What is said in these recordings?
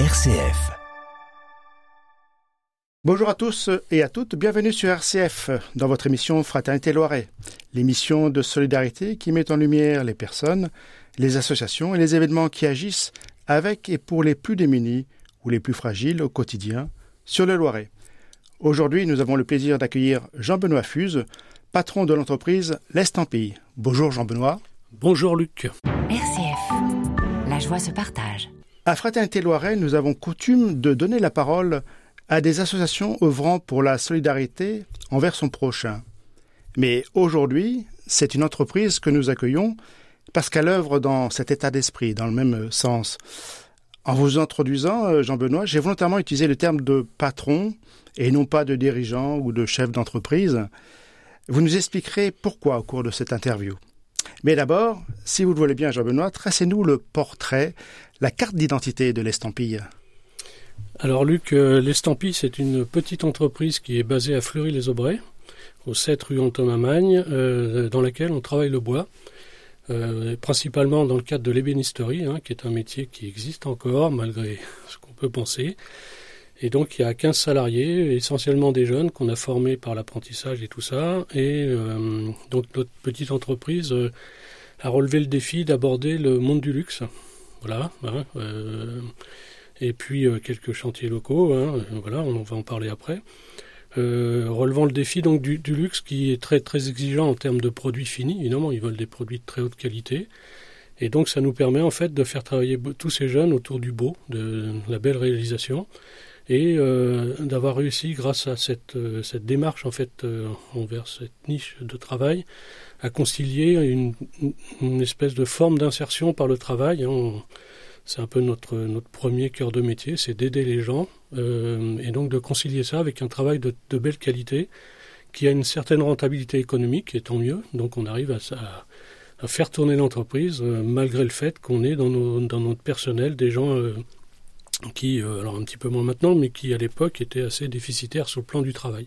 RCF. Bonjour à tous et à toutes, bienvenue sur RCF dans votre émission Fraternité Loiret, l'émission de solidarité qui met en lumière les personnes, les associations et les événements qui agissent avec et pour les plus démunis ou les plus fragiles au quotidien sur le Loiret. Aujourd'hui, nous avons le plaisir d'accueillir Jean-Benoît Fuse, patron de l'entreprise L'Estampille. Bonjour Jean-Benoît. Bonjour Luc. RCF. La joie se partage. À Fraternité Loiret, nous avons coutume de donner la parole à des associations œuvrant pour la solidarité envers son prochain. Mais aujourd'hui, c'est une entreprise que nous accueillons parce qu'elle œuvre dans cet état d'esprit, dans le même sens. En vous introduisant, euh, Jean-Benoît, j'ai volontairement utilisé le terme de patron et non pas de dirigeant ou de chef d'entreprise. Vous nous expliquerez pourquoi au cours de cette interview. Mais d'abord, si vous le voulez bien, Jean-Benoît, tracez-nous le portrait, la carte d'identité de l'estampille. Alors Luc, euh, l'Estampille, c'est une petite entreprise qui est basée à Fleury-les-Aubrais, au 7 rue Antonin-Magne, euh, dans laquelle on travaille le bois, euh, principalement dans le cadre de l'ébénisterie, hein, qui est un métier qui existe encore, malgré ce qu'on peut penser. Et donc il y a 15 salariés, essentiellement des jeunes qu'on a formés par l'apprentissage et tout ça. Et euh, donc notre petite entreprise euh, a relevé le défi d'aborder le monde du luxe. Voilà. hein, euh, et puis quelques chantiers locaux. hein, voilà, on va en parler après. Relevant le défi donc du, luxe qui est très très exigeant en termes de produits finis. Évidemment, ils veulent des produits de très haute qualité. Et donc ça nous permet en fait de faire travailler tous ces jeunes autour du beau, de la belle réalisation et euh, d'avoir réussi grâce à cette, euh, cette démarche en fait euh, envers cette niche de travail à concilier une, une espèce de forme d'insertion par le travail. C'est un peu notre, notre premier cœur de métier, c'est d'aider les gens et donc de concilier ça avec un travail de, belle qualité qui a une certaine rentabilité économique et tant mieux. Donc on arrive à, faire tourner l'entreprise malgré le fait qu'on ait dans, notre personnel des gens qui, euh, alors un petit peu moins maintenant, mais qui à l'époque étaient assez déficitaires sur le plan du travail.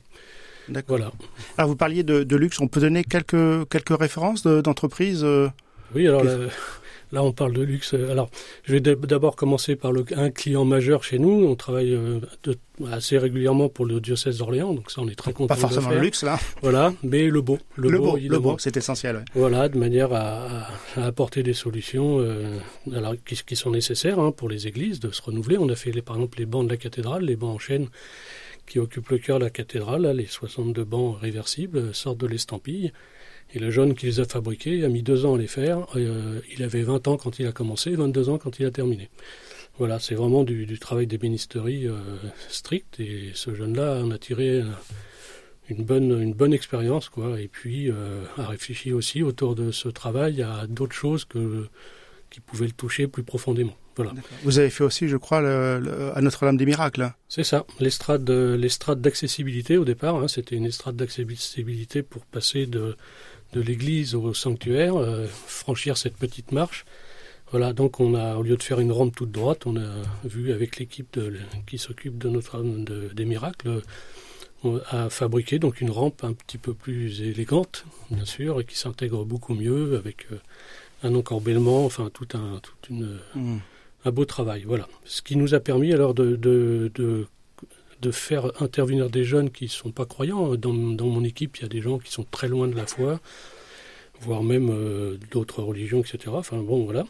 D'accord. Voilà. Alors vous parliez de, de luxe, on peut donner quelques, quelques références de- d'entreprises euh, Oui, alors là, on parle de luxe. Alors je vais d'ab- d'abord commencer par le, un client majeur chez nous. On travaille euh, de- assez régulièrement pour le diocèse d'Orléans, donc ça on est très content Pas de forcément faire. le luxe là, Voilà, mais le beau. Le, le beau, beau, le beau, c'est essentiel. ouais. Voilà, de manière à, apporter des solutions euh, alors, qui, qui sont nécessaires hein, pour les églises de se renouveler. On a fait les, par exemple les bancs de la cathédrale, les bancs en chêne qui occupent le cœur de la cathédrale. Là, les 62 bancs réversibles euh, sortent de l'estampille. Et le jeune qui les a fabriqués a mis deux ans à les faire. Euh, il avait 20 ans quand il a commencé, 22 ans quand il a terminé. Voilà, c'est vraiment du, du travail d'ébénisterie euh, strict. Et ce jeune-là en a tiré une bonne, une bonne expérience, quoi. Et puis, euh, a réfléchi aussi autour de ce travail à d'autres choses que, qui pouvaient le toucher plus profondément. Voilà. Vous avez fait aussi, je crois, le- le- à Notre-Dame des Miracles. hein. C'est ça, l'estrade, l'estrade d'accessibilité au départ. hein, c'était une estrade d'accessibilité pour passer de, de l'église au sanctuaire, euh, franchir cette petite marche. Voilà, donc on a, au lieu de faire une rampe toute droite, on a vu avec l'équipe qui s'occupe de Notre-Dame de- des Miracles, on a fabriqué donc une rampe un petit peu plus élégante, bien sûr, et qui s'intègre beaucoup mieux avec euh, un encorbellement, enfin tout un, toute une, Hmm. un beau travail. Voilà. Ce qui nous a permis alors de, de, de, de faire intervenir des jeunes qui ne sont pas croyants. Dans, dans mon équipe, il y a des gens qui sont très loin de la foi, voire même euh, d'autres religions, etc. Enfin bon, voilà.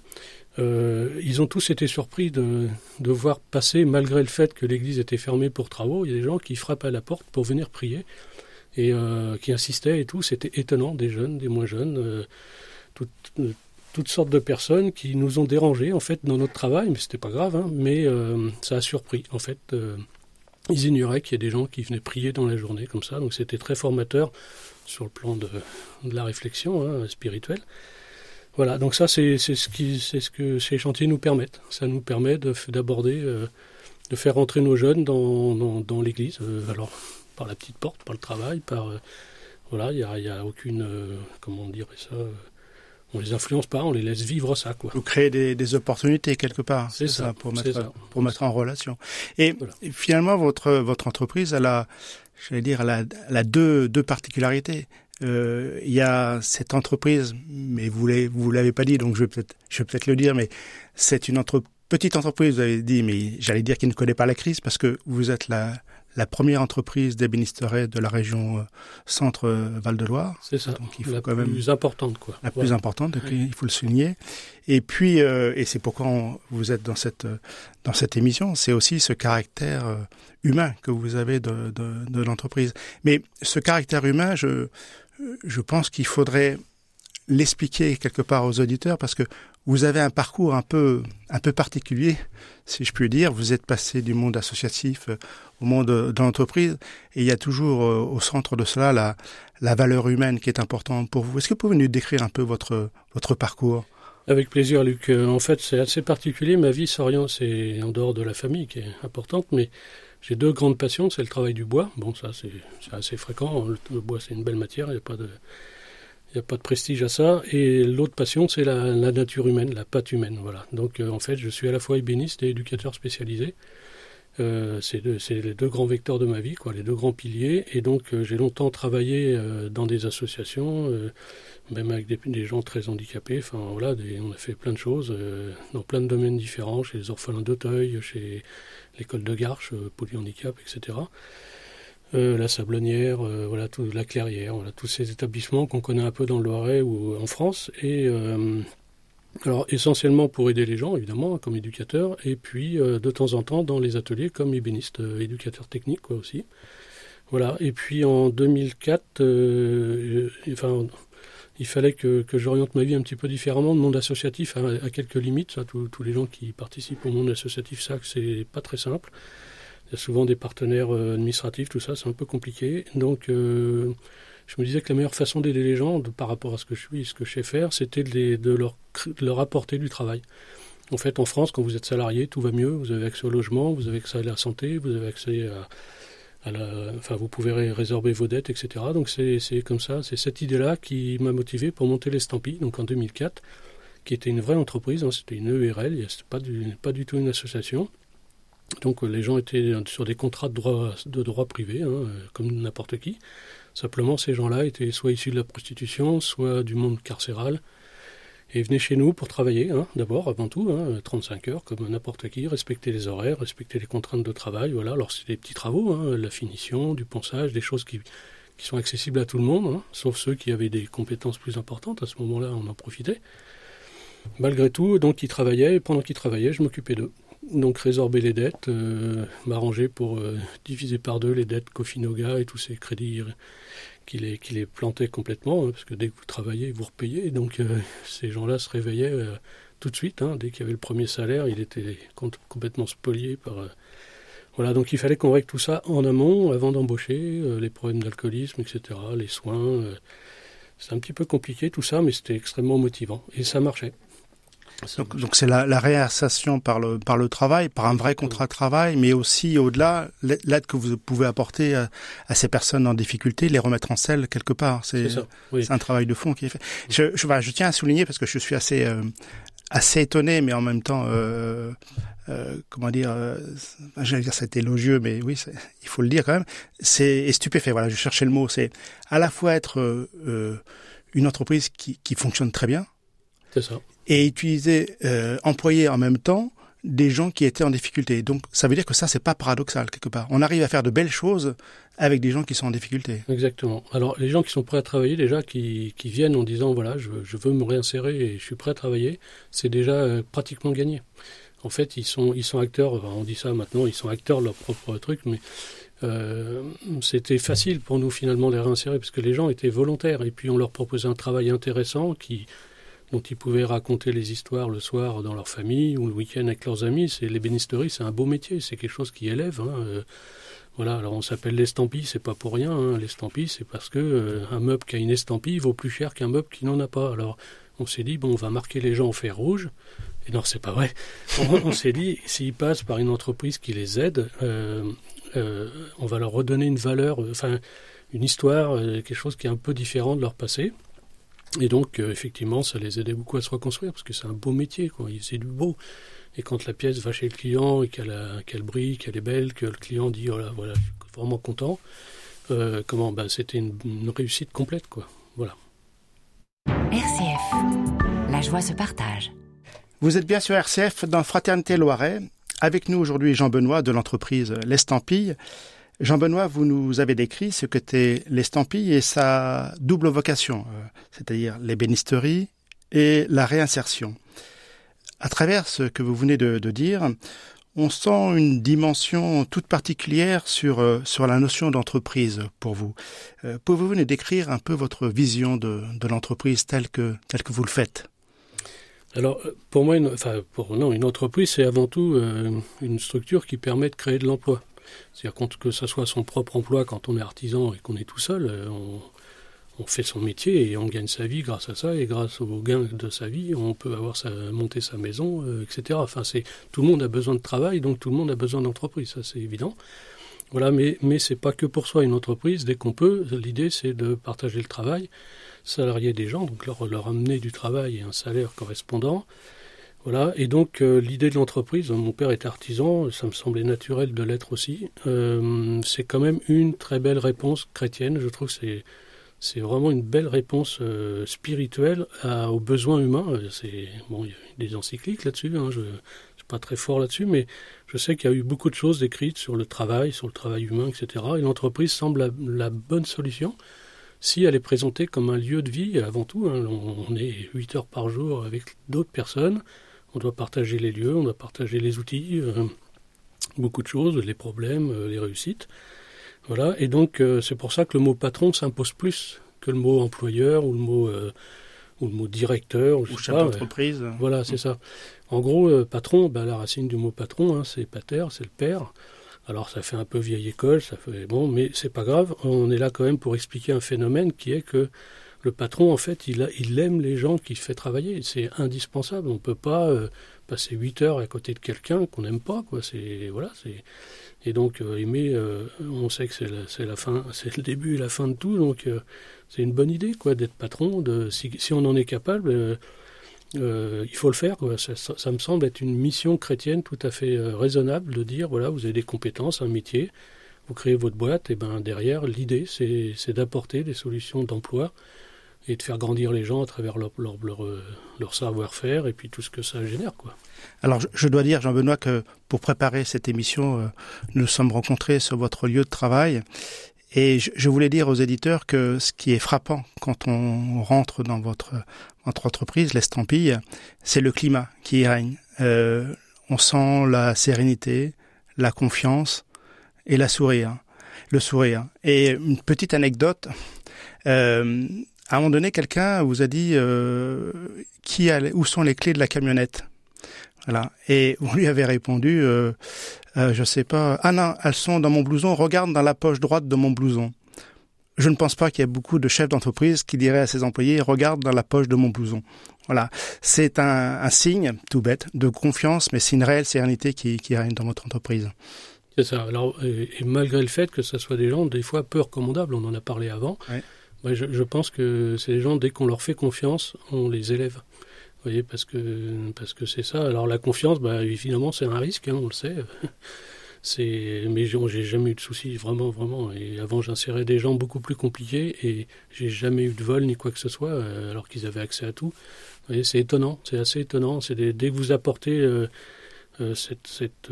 Euh, ils ont tous été surpris de, de voir passer, malgré le fait que l'église était fermée pour travaux, il y a des gens qui frappaient à la porte pour venir prier et euh, qui insistaient et tout. C'était étonnant, des jeunes, des moins jeunes, toutes, toutes sortes de personnes qui nous ont dérangés en fait dans notre travail, mais c'était pas grave, hein, mais ça a surpris en fait. Ils ignoraient qu'il y ait des gens qui venaient prier dans la journée comme ça, donc c'était très formateur sur le plan de, la réflexion hein, spirituelle. Voilà, donc ça c'est ce ce que ces chantiers nous permettent. Ça nous permet d'aborder, euh, de faire rentrer nos jeunes dans l'Église. euh, alors par la petite porte, par le travail, par euh, voilà, il y a, y a aucune comment on dirait ça. On les influence pas, on les laisse vivre ça quoi. Vous créez des, des opportunités quelque part, C'est ça, pour mettre ça. pour mettre en relation. Et, Voilà. finalement, votre votre entreprise, elle a, j'allais dire, elle a, elle a deux deux particularités. Euh, il y a cette entreprise, mais vous l'avez vous l'avez pas dit, donc je vais peut-être je vais peut-être le dire, mais c'est une petite entreprise, vous avez dit, mais j'allais dire qu'il ne connaît pas la crise parce que vous êtes la, la première entreprise d'ébénisterie de la région euh, Centre-Val-de-Loire. C'est ça, Donc, il faut la quand même plus importante. Quoi. La plus importante, il faut le souligner. Et puis, euh, et c'est pourquoi vous êtes dans cette, dans cette émission, c'est aussi ce caractère euh, humain que vous avez de, de, de l'entreprise. Mais ce caractère humain, je, je pense qu'il faudrait l'expliquer quelque part aux auditeurs parce que vous avez un parcours un peu, un peu particulier, si je puis dire. Vous êtes passé du monde associatif euh, au monde de l'entreprise et il y a toujours euh, au centre de cela la, la valeur humaine qui est importante pour vous. Est-ce que vous pouvez nous décrire un peu votre, votre parcours? Avec plaisir, Luc. Euh, en fait, c'est assez particulier. Ma vie s'oriente, en dehors de la famille qui est importante, mais j'ai deux grandes passions. C'est le travail du bois. Bon, ça, c'est assez fréquent. Le bois, c'est une belle matière. Il n'y a pas de, il n'y a pas de prestige à ça. Et l'autre passion, c'est la, nature humaine, la pâte humaine. Voilà. Donc, euh, en fait, je suis à la fois ébéniste et éducateur spécialisé. Euh, c'est les deux grands vecteurs de ma vie, quoi, les deux grands piliers. Et donc, euh, j'ai longtemps travaillé dans des associations, même avec des, gens très handicapés. Enfin, voilà, on a fait plein de choses dans plein de domaines différents, chez les orphelins d'Auteuil, chez l'école de Garches, polyhandicap, etc. Euh, la Sablonnière, euh, voilà, tout, la Clairière, voilà, tous ces établissements qu'on connaît un peu dans le Loiret ou en France. Et euh, essentiellement pour aider les gens, évidemment, comme éducateur, et puis de temps en temps dans les ateliers comme ébéniste, éducateur technique, quoi aussi. Voilà. Et puis en 2004, enfin, il fallait que, j'oriente ma vie un petit peu différemment. Le monde associatif a, quelques limites. Tous les gens qui participent au monde associatif savent que c'est pas très simple. Il y a souvent des partenaires euh, administratifs, tout ça, c'est un peu compliqué. Donc, euh, je me disais que la meilleure façon d'aider les gens, par rapport à ce que je suis, ce que je sais faire, c'était de, leur, leur apporter du travail. En fait, en France, quand vous êtes salarié, tout va mieux. Vous avez accès au logement, vous avez accès à la santé, vous avez accès à, la, enfin, vous pouvez résorber vos dettes, etc. Donc c'est comme ça, c'est cette idée-là qui m'a motivé pour monter l'Estampie, donc en 2004, qui était une vraie entreprise, hein, c'était une EURL, c'était pas pas du tout une association. Donc les gens étaient sur des contrats de droit, privé, hein, comme n'importe qui. Simplement, ces gens-là étaient soit issus de la prostitution, soit du monde carcéral, et venaient chez nous pour travailler, hein, d'abord, avant tout, hein, 35 heures, comme n'importe qui, respecter les horaires, respecter les contraintes de travail. Voilà. Alors c'est des petits travaux, hein, la finition, du ponçage, des choses qui, qui sont accessibles à tout le monde, hein, sauf ceux qui avaient des compétences plus importantes. À ce moment-là, on en profitait. Malgré tout, donc ils travaillaient, et pendant qu'ils travaillaient, je m'occupais d'eux donc résorber les dettes, euh, m'arranger pour euh, diviser par deux les dettes Cofinoga et tous ces crédits qui les, qui les plantaient complètement, hein, parce que dès que vous travaillez, vous repayez. Donc euh, ces gens-là se réveillaient tout de suite. Hein, dès qu'il y avait le premier salaire, il était complètement spolié voilà, donc il fallait qu'on règle tout ça en amont, avant d'embaucher, les problèmes d'alcoolisme, etc., les soins. c'est un petit peu compliqué tout ça, mais c'était extrêmement motivant. Et ça marchait. Donc, c'est la, la, réinsertion par le, par le travail, par un vrai contrat de travail, mais aussi au-delà, l'aide que vous pouvez apporter à, ces personnes en difficulté, les remettre en selle quelque part. C'est un travail de fond qui est fait. Je, je, je, tiens à souligner parce que je suis assez, euh, assez étonné, mais en même temps, euh, euh, comment dire, euh, j'allais dire c'est élogieux, mais oui, il faut le dire quand même. C'est stupéfait. Voilà, je cherchais le mot. C'est à la fois être euh, une entreprise qui, qui fonctionne très bien. C'est ça et utiliser, euh, employer en même temps des gens qui étaient en difficulté. Donc ça veut dire que ça, c'est pas paradoxal quelque part. On arrive à faire de belles choses avec des gens qui sont en difficulté. Exactement. Alors les gens qui sont prêts à travailler, déjà qui, qui viennent en disant voilà, je, veux me réinsérer et je suis prêt à travailler, c'est déjà euh, pratiquement gagné. En fait, ils sont, ils sont acteurs, on dit ça maintenant, ils sont acteurs de leur propre truc, mais euh, c'était facile pour nous finalement les réinsérer parce que les gens étaient volontaires et puis on leur proposait un travail intéressant qui, dont ils pouvaient raconter les histoires le soir dans leur famille ou le week-end avec leurs amis. C'est l'ébénisterie, c'est un beau métier, c'est quelque chose qui élève. Hein. Euh, voilà, alors on s'appelle l'estampille, c'est pas pour rien. Hein. L'estampille, c'est parce que euh, un meuble qui a une estampille vaut plus cher qu'un meuble qui n'en a pas. Alors on s'est dit bon, on va marquer les gens en fer rouge. Et non, c'est pas vrai. On, s'est dit s'ils passent par une entreprise qui les aide, euh, on va leur redonner une valeur, enfin une histoire, quelque chose qui est un peu différent de leur passé. Et donc, euh, effectivement, ça les aidait beaucoup à se reconstruire, parce que c'est un beau métier, quoi. C'est du beau. Et quand la pièce va chez le client et qu'elle brille, qu'elle est belle, que le client dit, oh là, voilà, je suis vraiment content, euh, comment, ben, c'était une, une, réussite complète, quoi. Voilà. RCF, la joie se partage. Vous êtes bien sur RCF dans Fraternité Loiret. Avec nous aujourd'hui Jean-Benoît de l'entreprise L'Estampille. Jean-Benoît, vous nous avez décrit ce qu'était l'estampille et sa double vocation, euh, c'est-à-dire l'ébénisterie et la réinsertion. À travers ce que vous venez de, dire, on sent une dimension toute particulière sur, euh, sur la notion d'entreprise pour vous. Euh, pouvez-vous nous décrire un peu votre vision de, l'entreprise telle que, vous le faites? Alors, pour moi, une, enfin, non, une entreprise, c'est avant tout une structure qui permet de créer de l'emploi. C'est-à-dire que ce soit son propre emploi quand on est artisan et qu'on est tout seul, on, on fait son métier et on gagne sa vie grâce à ça et grâce au gain de sa vie, on peut avoir sa, monter sa maison, euh, etc. Enfin, c'est tout le monde a besoin de travail, donc tout le monde a besoin d'entreprise, ça c'est évident. Voilà, mais mais c'est pas que pour soi une entreprise. Dès qu'on peut, l'idée c'est de partager le travail, salarier des gens, donc leur amener du travail et un salaire correspondant. Voilà, et donc euh, l'idée de l'entreprise, mon père est artisan, ça me semblait naturel de l'être aussi. Euh, c'est quand même une très belle réponse chrétienne. Je trouve que c'est c'est vraiment une belle réponse euh, spirituelle aux besoins humains. C'est bon, il y a des encycliques là-dessus. Hein, je ne suis pas très fort là-dessus, mais je sais qu'il y a eu beaucoup de choses écrites sur le travail, sur le travail humain, etc. Et l'entreprise semble la, bonne solution si elle est présentée comme un lieu de vie avant tout. Hein. on, est 8 heures par jour avec d'autres personnes. On doit partager les lieux, on doit partager les outils, euh, beaucoup de choses, les problèmes, les réussites. Voilà, et donc euh, c'est pour ça que le mot patron s'impose plus que le mot employeur ou le mot euh, ou le mot directeur ou, chef d'entreprise. voilà, c'est ça. En gros, euh, patron, bah, la racine du mot patron, hein, c'est pater, c'est le père. Alors ça fait un peu vieille école, ça fait bon, mais c'est pas grave. On est là quand même pour expliquer un phénomène qui est que le patron, en fait, il, aime les gens qu'il fait travailler. C'est indispensable. On ne peut pas passer 8 heures à côté de quelqu'un qu'on n'aime pas. Quoi. Voilà, et donc euh, aimer, euh, on sait que c'est le début et la fin de tout, donc euh, c'est une bonne idée quoi d'être patron. De, si, on en est capable, il faut le faire. Ça, me semble être une mission chrétienne tout à fait raisonnable de dire voilà, vous avez des compétences, un métier, vous créez votre boîte, et ben derrière l'idée c'est d'apporter des solutions d'emploi et de faire grandir les gens à travers leur, leur, leur, savoir-faire et puis tout ce que ça génère. Quoi. Alors je, dois dire, Jean-Benoît, que pour préparer cette émission, euh, nous sommes rencontrés sur votre lieu de travail. Et je, voulais dire aux éditeurs que ce qui est frappant quand on rentre dans votre, entreprise, l'estampille, c'est le climat qui y règne. Euh, on sent la sérénité, la confiance et la sourire, le sourire. Et une petite anecdote, euh, à un moment donné, quelqu'un vous a dit euh, qui a, où sont les clés de la camionnette? Voilà. Et vous lui avez répondu, euh, euh, je sais pas. Ah non, elles sont dans mon blouson. Regarde dans la poche droite de mon blouson. Je ne pense pas qu'il y ait beaucoup de chefs d'entreprise qui diraient à ses employés regarde dans la poche de mon blouson. Voilà, c'est un, un, signe tout bête de confiance, mais c'est une réelle sérénité qui, qui règne dans votre entreprise. C'est ça. Alors, et, malgré le fait que ce soit des gens des fois peu recommandables, on en a parlé avant. Ouais je, pense que c'est les gens, dès qu'on leur fait confiance, on les élève. Vous voyez, parce que parce que c'est ça. Alors la confiance, bah, évidemment, c'est un risque, hein, on le sait. c'est, mais j'ai jamais eu de soucis, vraiment, vraiment. Et avant, j'insérais des gens beaucoup plus compliqués et j'ai jamais eu de vol ni quoi que ce soit, euh, alors qu'ils avaient accès à tout. Vous voyez, c'est étonnant, c'est assez étonnant. C'est dès que vous apportez euh, euh, cette, cette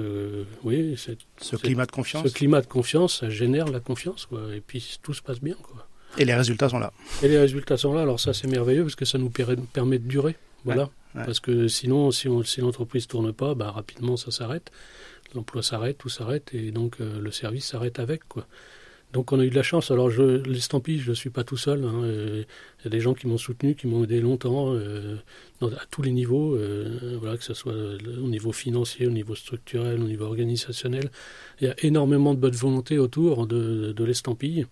oui, cette, ce climat de confiance. Ce climat de confiance, ça génère la confiance, quoi. Et puis tout se passe bien, quoi. Et les résultats sont là. Et les résultats sont là. Alors ça, c'est merveilleux parce que ça nous permet de durer. Voilà. Parce que sinon, si, si l'entreprise tourne pas, bah, rapidement, ça s'arrête. L'emploi s'arrête, tout s'arrête, et donc euh, le service s'arrête avec. Quoi. Donc on a eu de la chance. Alors je, l'estampille, je ne suis pas tout seul. Hein. Il y a des gens qui m'ont soutenu, qui m'ont aidé longtemps, euh, à tous les niveaux, euh, voilà, que ce soit au niveau financier, au niveau structurel, au niveau organisationnel. Il y a énormément de bonne volonté autour de, de l'estampille.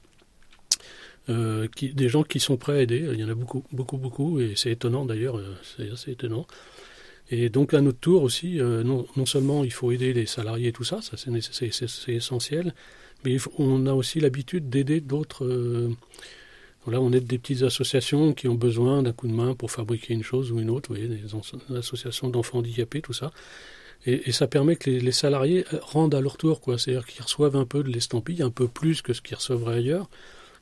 Euh, des gens qui sont prêts à aider. Il y en a beaucoup, beaucoup, beaucoup, et c'est étonnant d'ailleurs, euh, c'est assez étonnant. Et donc à notre tour aussi, euh, non, non, seulement il faut aider les salariés tout ça, ça c'est essentiel, mais on a aussi l'habitude d'aider d'autres. voilà, on aide des petites associations qui ont besoin d'un coup de main pour fabriquer une chose ou une autre, vous voyez, des associations d'enfants handicapés, tout ça. Et, et, ça permet que les, les, salariés rendent à leur tour, quoi. C'est-à-dire qu'ils reçoivent un peu de l'estampille, un peu plus que ce qu'ils recevraient ailleurs.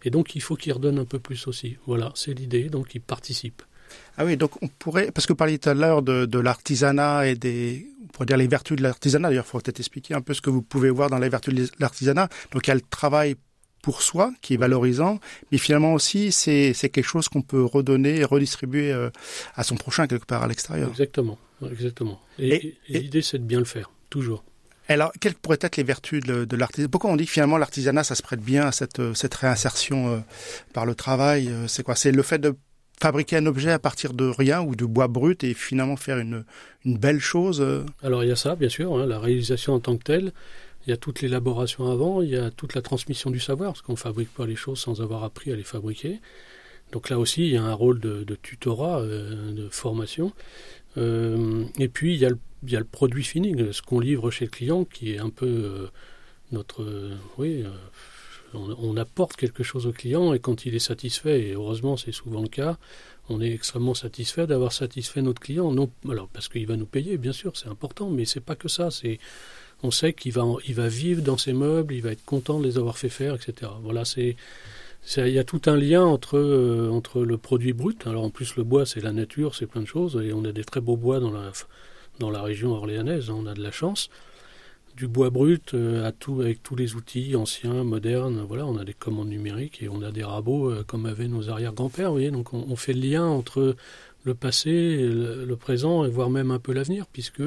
Et donc, il faut qu'ils redonnent un peu plus aussi. Voilà, c'est l'idée. Donc, ils participent. Ah oui, donc on pourrait, parce que vous parliez tout à l'heure de, de l'artisanat et des, on pourrait dire les vertus de l'artisanat. D'ailleurs, il faut peut-être expliquer un peu ce que vous pouvez voir dans les vertus de l'artisanat. Donc il y a le travail pour soi qui est valorisant, mais finalement aussi c'est quelque chose qu'on peut redonner et redistribuer euh, à son prochain quelque part à l'extérieur. Exactement, exactement. Et, et, et l'idée c'est de bien le faire, toujours. Alors, quelles pourraient être les vertus de, l'artisanat? Pourquoi on dit que finalement l'artisanat, ça se prête bien à cette, cette réinsertion euh, par le travail euh, C'est quoi? C'est le fait de fabriquer un objet à partir de rien ou de bois brut et finalement faire une, belle chose euh? Alors, il y a ça, bien sûr, hein, la réalisation en tant que telle. Il y a toute l'élaboration avant, il y a toute la transmission du savoir, parce qu'on ne fabrique pas les choses sans avoir appris à les fabriquer. Donc là aussi, il y a un rôle de, tutorat, euh, de formation. Euh, et puis, il y, a le, produit fini, ce qu'on livre chez le client, qui est un peu euh, notre... Euh, oui, on, on, apporte quelque chose au client, et quand il est satisfait, et heureusement c'est souvent le cas, on est extrêmement satisfait d'avoir satisfait notre client. Non, alors, parce qu'il va nous payer, bien sûr, c'est important, mais c'est pas que ça, c'est on sait qu'il va, il va vivre dans ses meubles, il va être content de les avoir fait faire, etc. Voilà, c'est, il y a tout un lien entre, euh, entre le produit brut. Alors en plus, le bois, c'est la nature, c'est plein de choses, et on a des très beaux bois dans la, dans la région orléanaise, hein, on a de la chance. Du bois brut euh, avec tous les outils anciens, modernes, voilà, on a des commandes numériques et on a des rabots euh, comme avaient nos arrière-grands-pères, voyez, donc on, fait le lien entre le passé, le, le, présent et voire même un peu l'avenir, puisque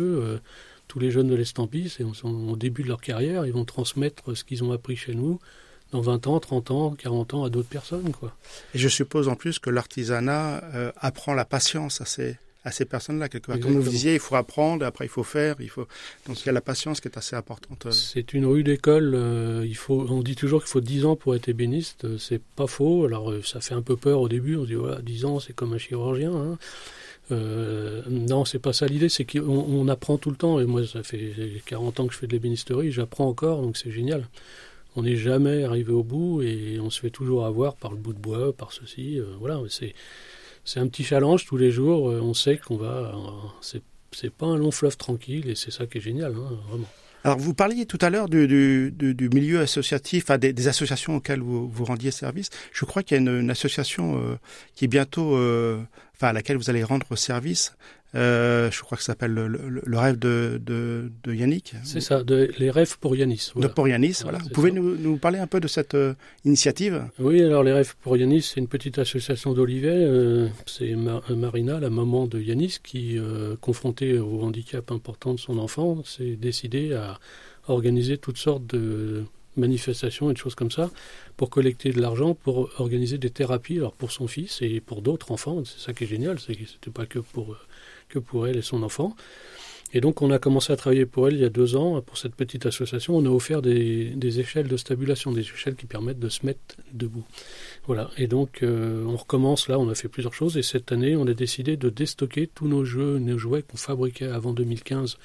tous les jeunes de l'estampille, c'est au début de leur carrière, ils vont transmettre ce qu'ils ont appris chez nous dans 20 ans, 30 ans, 40 ans à d'autres personnes. Quoi. Et je suppose en plus que l'artisanat euh, apprend la patience à ces, à ces personnes-là. Quelque part. Comme vous disiez, il faut apprendre, après il faut faire. Il faut... Donc il y a la patience qui est assez importante. C'est une rue d'école. Euh, il faut... On dit toujours qu'il faut 10 ans pour être ébéniste. C'est pas faux. Alors euh, ça fait un peu peur au début. On se dit, voilà, 10 ans, c'est comme un chirurgien. Hein. Euh, non, c'est pas ça l'idée, c'est qu'on on apprend tout le temps. Et moi, ça fait 40 ans que je fais de l'ébénisterie, j'apprends encore, donc c'est génial. On n'est jamais arrivé au bout et on se fait toujours avoir par le bout de bois, par ceci. Euh, voilà, c'est un petit challenge tous les jours. Euh, on sait qu'on va. c'est c'est pas un long fleuve tranquille et c'est ça qui est génial, hein, vraiment. Alors, vous parliez tout à l'heure du, du, milieu associatif, des, associations auxquelles vous, vous rendiez service. Je crois qu'il y a une, association euh, qui est bientôt, euh, enfin, à laquelle vous allez rendre service. Euh, je crois que ça s'appelle le, le, le, rêve de, de, de Yannick. C'est ça, de, les rêves pour Yanis. Voilà. De pour Yanis, voilà. voilà. Vous pouvez nous, nous, parler un peu de cette euh, initiative? Oui, alors les rêves pour Yanis, c'est une petite association d'Olivet. Euh, c'est Ma Marina, la maman de Yanis, qui, confrontée au handicap important de son enfant, s'est décidée à organiser toutes sortes de manifestations et de choses comme ça pour collecter de l'argent pour organiser des thérapies alors pour son fils et pour d'autres enfants. C'est ça qui est génial c'est que c'était pas que pour que pour elle et son enfant. Et donc on a commencé à travailler pour elle il y a deux ans pour cette petite association. On a offert des, des échelles de stabulation des échelles qui permettent de se mettre debout. Voilà. Et donc euh, on recommence. Là on a fait plusieurs choses. Et cette année on a décidé de déstocker tous nos jeux nos jouets qu'on fabriquait avant 2015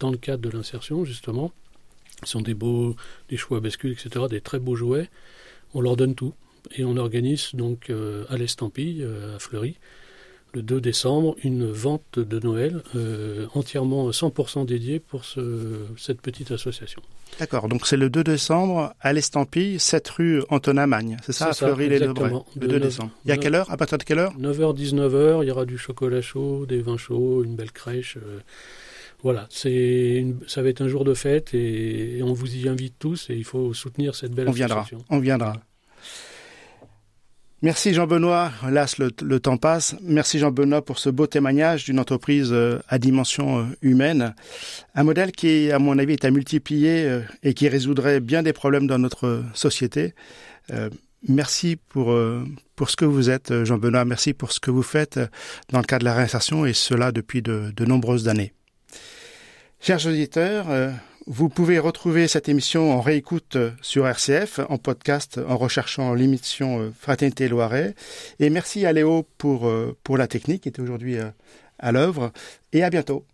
dans le cadre de l'insertion justement sont des beaux, des choix à bascule, etc., des très beaux jouets. On leur donne tout. Et on organise donc euh, à l'Estampille, euh, à Fleury, le 2 décembre, une vente de Noël euh, entièrement 100% dédiée pour ce, cette petite association. D'accord, donc c'est le 2 décembre à l'Estampille, 7 rue Antonin Magne, c'est ça, à Fleury-les-Lebray Le 2 décembre. Il y a quelle heure? À partir de quelle heure? 9h, 19h, il y aura du chocolat chaud, des vins chauds, une belle crèche. Voilà, c'est ça va être un jour de fête et, et, on vous y invite tous et il faut soutenir cette belle on viendra. On viendra. Merci Jean-Benoît. Hélas, le, le, temps passe. Merci Jean-Benoît pour ce beau témoignage d'une entreprise euh, à dimension euh, humaine. Un modèle qui, à mon avis, est à multiplier euh, et qui résoudrait bien des problèmes dans notre société. Euh, merci pour, pour ce que vous êtes, Jean-Benoît. Merci pour ce que vous faites dans le cadre de la réinsertion et cela depuis de, de nombreuses années. Chers auditeurs, euh, vous pouvez retrouver cette émission en réécoute sur RCF, en podcast, en recherchant l'émission euh, Fraternité Loiret. Et merci à Léo pour, euh, pour la technique qui est aujourd'hui à l'œuvre. Et à bientôt.